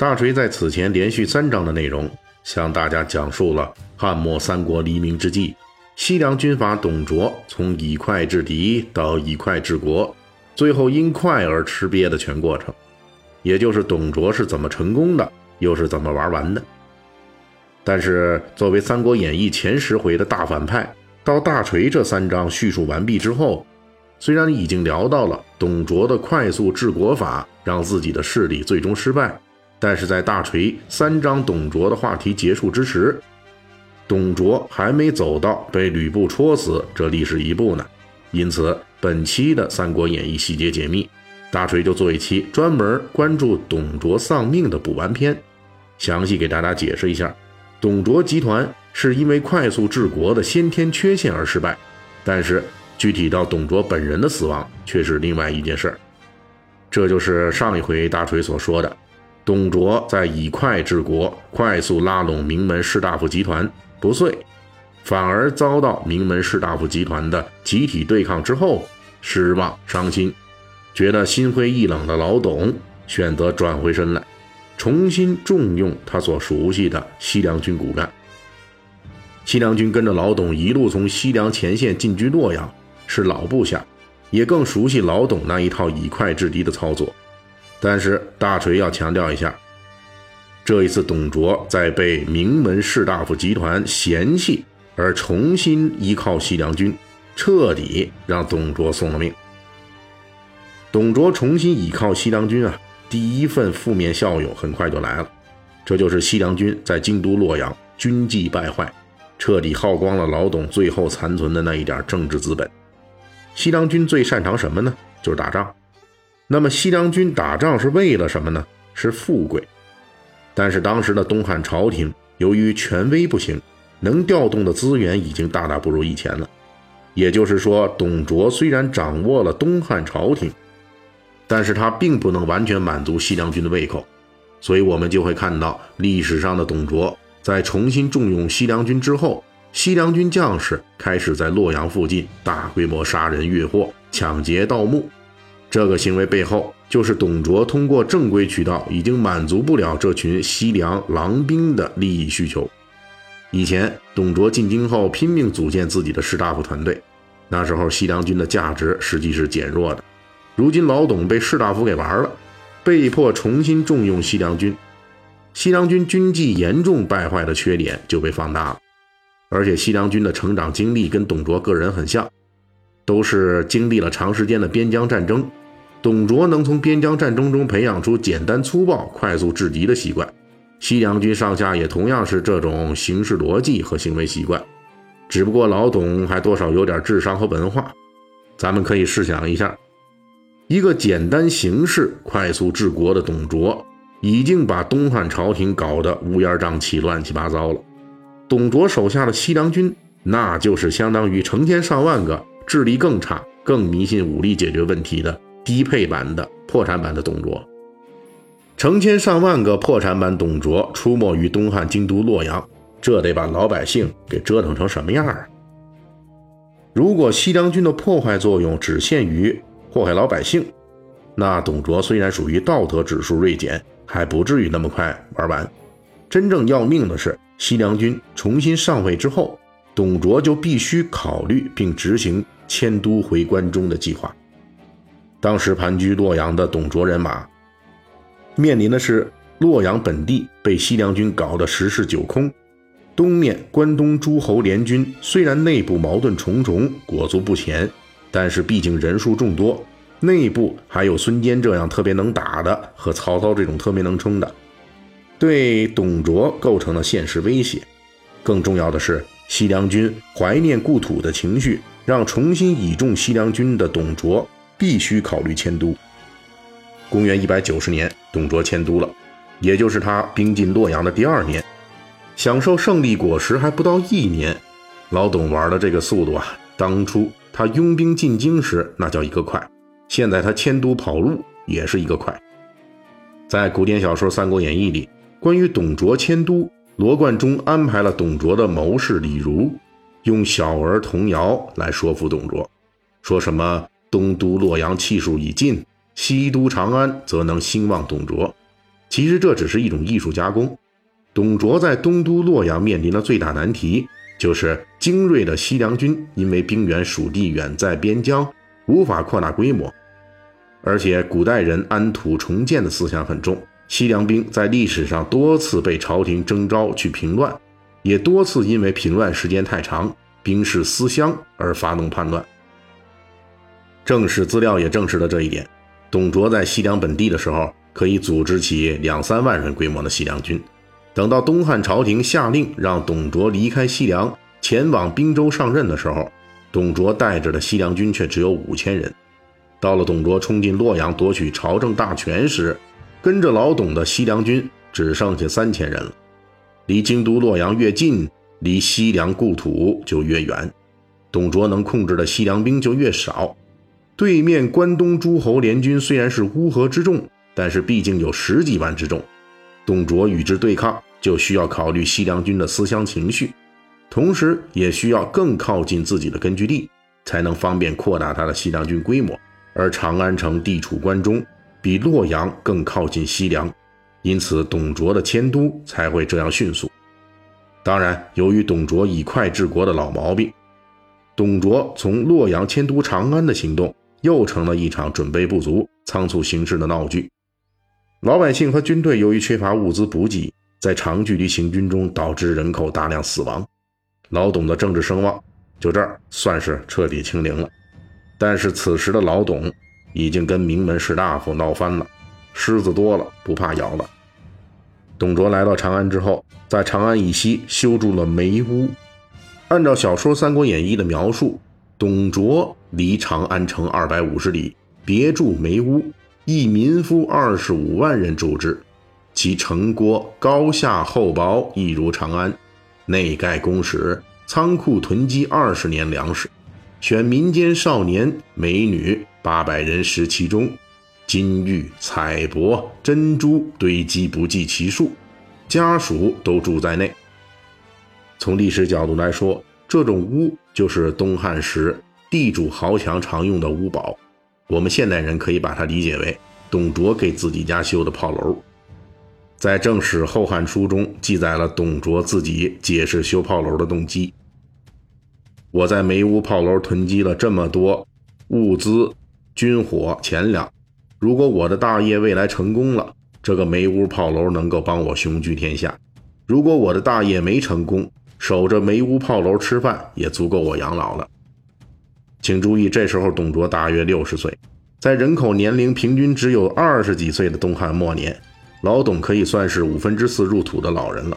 大锤在此前连续三章的内容，向大家讲述了汉末三国黎明之际，西凉军阀董卓从以快制敌到以快治国，最后因快而吃瘪的全过程，也就是董卓是怎么成功的，又是怎么玩完的。但是，作为《三国演义》前十回的大反派，到大锤这三章叙述完毕之后。虽然已经聊到了董卓的快速治国法让自己的势力最终失败，但是在大锤三章董卓的话题结束之时，董卓还没走到被吕布戳死这历史一步呢。因此，本期的《三国演义》细节解密，大锤就做一期专门关注董卓丧命的补完篇，详细给大家解释一下，董卓集团是因为快速治国的先天缺陷而失败，但是。具体到董卓本人的死亡，却是另外一件事儿。这就是上一回大锤所说的，董卓在以快治国，快速拉拢名门士大夫集团不遂，反而遭到名门士大夫集团的集体对抗之后，失望伤心，觉得心灰意冷的老董选择转回身来，重新重用他所熟悉的西凉军骨干。西凉军跟着老董一路从西凉前线进军洛阳。是老部下，也更熟悉老董那一套以快制敌的操作。但是大锤要强调一下，这一次董卓在被名门士大夫集团嫌弃而重新依靠西凉军，彻底让董卓送了命。董卓重新倚靠西凉军啊，第一份负面效用很快就来了，这就是西凉军在京都洛阳军纪败坏，彻底耗光了老董最后残存的那一点政治资本。西凉军最擅长什么呢？就是打仗。那么西凉军打仗是为了什么呢？是富贵。但是当时的东汉朝廷由于权威不行，能调动的资源已经大大不如以前了。也就是说，董卓虽然掌握了东汉朝廷，但是他并不能完全满足西凉军的胃口。所以我们就会看到历史上的董卓在重新重用西凉军之后。西凉军将士开始在洛阳附近大规模杀人越货、抢劫盗墓，这个行为背后就是董卓通过正规渠道已经满足不了这群西凉狼兵的利益需求。以前董卓进京后拼命组建自己的士大夫团队，那时候西凉军的价值实际是减弱的。如今老董被士大夫给玩了，被迫重新重用西凉军，西凉军军纪严重败坏的缺点就被放大了。而且西凉军的成长经历跟董卓个人很像，都是经历了长时间的边疆战争。董卓能从边疆战争中培养出简单粗暴、快速制敌的习惯，西凉军上下也同样是这种行事逻辑和行为习惯。只不过老董还多少有点智商和文化。咱们可以试想一下，一个简单行事、快速治国的董卓，已经把东汉朝廷搞得乌烟瘴气、乱七八糟了。董卓手下的西凉军，那就是相当于成千上万个智力更差、更迷信武力解决问题的低配版的破产版的董卓。成千上万个破产版董卓出没于东汉京都洛阳，这得把老百姓给折腾成什么样啊？如果西凉军的破坏作用只限于祸害老百姓，那董卓虽然属于道德指数锐减，还不至于那么快玩完。真正要命的是。西凉军重新上位之后，董卓就必须考虑并执行迁都回关中的计划。当时盘踞洛阳的董卓人马，面临的是洛阳本地被西凉军搞得十室九空，东面关东诸侯联军虽然内部矛盾重重，裹足不前，但是毕竟人数众多，内部还有孙坚这样特别能打的和曹操这种特别能冲的。对董卓构成了现实威胁。更重要的是，西凉军怀念故土的情绪，让重新倚重西凉军的董卓必须考虑迁都。公元一百九十年，董卓迁都了，也就是他兵进洛阳的第二年，享受胜利果实还不到一年。老董玩的这个速度啊，当初他拥兵进京时那叫一个快，现在他迁都跑路也是一个快。在古典小说《三国演义》里。关于董卓迁都，罗贯中安排了董卓的谋士李儒，用小儿童谣来说服董卓，说什么东都洛阳气数已尽，西都长安则能兴旺董卓。其实这只是一种艺术加工。董卓在东都洛阳面临的最大难题，就是精锐的西凉军因为兵源属地远在边疆，无法扩大规模，而且古代人安土重建的思想很重。西凉兵在历史上多次被朝廷征召去平乱，也多次因为平乱时间太长，兵士思乡而发动叛乱。正史资料也证实了这一点。董卓在西凉本地的时候，可以组织起两三万人规模的西凉军。等到东汉朝廷下令让董卓离开西凉，前往滨州上任的时候，董卓带着的西凉军却只有五千人。到了董卓冲进洛阳夺取朝政大权时，跟着老董的西凉军只剩下三千人了。离京都洛阳越近，离西凉故土就越远，董卓能控制的西凉兵就越少。对面关东诸侯联军虽然是乌合之众，但是毕竟有十几万之众。董卓与之对抗，就需要考虑西凉军的思乡情绪，同时也需要更靠近自己的根据地，才能方便扩大他的西凉军规模。而长安城地处关中，比洛阳更靠近西凉，因此董卓的迁都才会这样迅速。当然，由于董卓以快治国的老毛病，董卓从洛阳迁都长安的行动又成了一场准备不足、仓促行事的闹剧。老百姓和军队由于缺乏物资补给，在长距离行军中导致人口大量死亡。老董的政治声望就这儿算是彻底清零了。但是此时的老董已经跟名门士大夫闹翻了，虱子多了不怕咬了。董卓来到长安之后，在长安以西修筑了梅屋。按照小说《三国演义》的描述，董卓离长安城二百五十里，别筑梅屋。一民夫二十五万人住之，其城郭高下厚薄亦如长安。内盖宫室，仓库囤积二十年粮食，选民间少年美女八百人食其中，金玉彩帛珍珠堆积不计其数，家属都住在内。从历史角度来说，这种屋就是东汉时地主豪强常用的屋堡。我们现代人可以把它理解为董卓给自己家修的炮楼。在《正史后汉书》中记载了董卓自己解释修炮楼的动机：我在梅屋炮楼囤积了这么多物资、军火、钱粮，如果我的大业未来成功了，这个梅屋炮楼能够帮我雄居天下；如果我的大业没成功，守着梅屋炮楼吃饭也足够我养老了。请注意，这时候董卓大约六十岁，在人口年龄平均只有二十几岁的东汉末年，老董可以算是五分之四入土的老人了。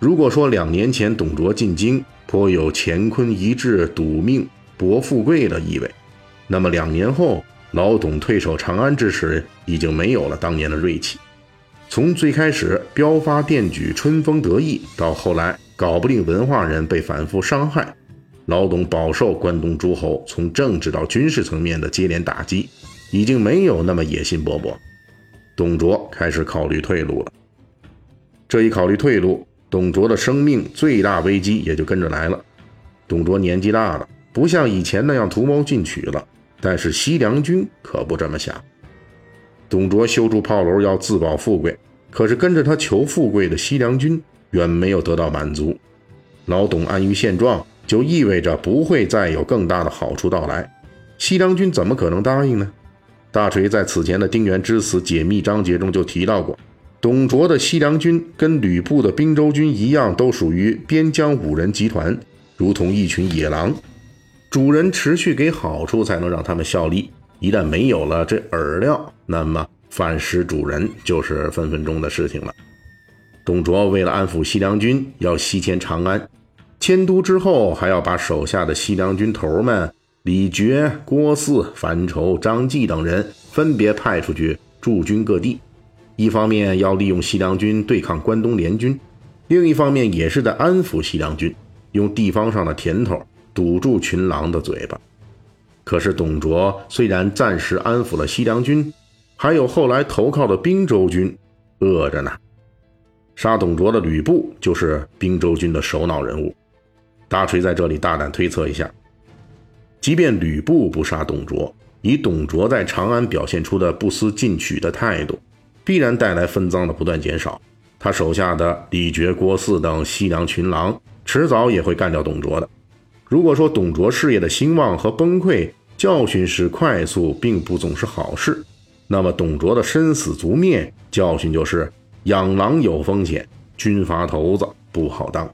如果说两年前董卓进京颇有乾坤一掷、赌命博富贵的意味，那么两年后老董退守长安之时，已经没有了当年的锐气。从最开始标发电举、春风得意，到后来搞不定文化人被反复伤害。老董饱受关东诸侯从政治到军事层面的接连打击，已经没有那么野心勃勃。董卓开始考虑退路了。这一考虑退路，董卓的生命最大危机也就跟着来了。董卓年纪大了，不像以前那样图谋进取了，但是西凉军可不这么想。董卓修筑炮楼要自保富贵，可是跟着他求富贵的西凉军远没有得到满足。老董安于现状。就意味着不会再有更大的好处到来，西凉军怎么可能答应呢？大锤在此前的丁原之死解密章节中就提到过，董卓的西凉军跟吕布的滨州军一样，都属于边疆五人集团，如同一群野狼，主人持续给好处才能让他们效力，一旦没有了这饵料，那么反食主人就是分分钟的事情了。董卓为了安抚西凉军，要西迁长安。迁都之后，还要把手下的西凉军头们李傕、郭汜、樊稠、张济等人分别派出去驻军各地。一方面要利用西凉军对抗关东联军，另一方面也是在安抚西凉军，用地方上的甜头堵住群狼的嘴巴。可是董卓虽然暂时安抚了西凉军，还有后来投靠的并州军饿着呢。杀董卓的吕布就是并州军的首脑人物。大锤在这里大胆推测一下，即便吕布不杀董卓，以董卓在长安表现出的不思进取的态度，必然带来分赃的不断减少。他手下的李傕、郭汜等西凉群狼，迟早也会干掉董卓的。如果说董卓事业的兴旺和崩溃，教训是快速，并不总是好事，那么董卓的生死族灭，教训就是养狼有风险，军阀头子不好当。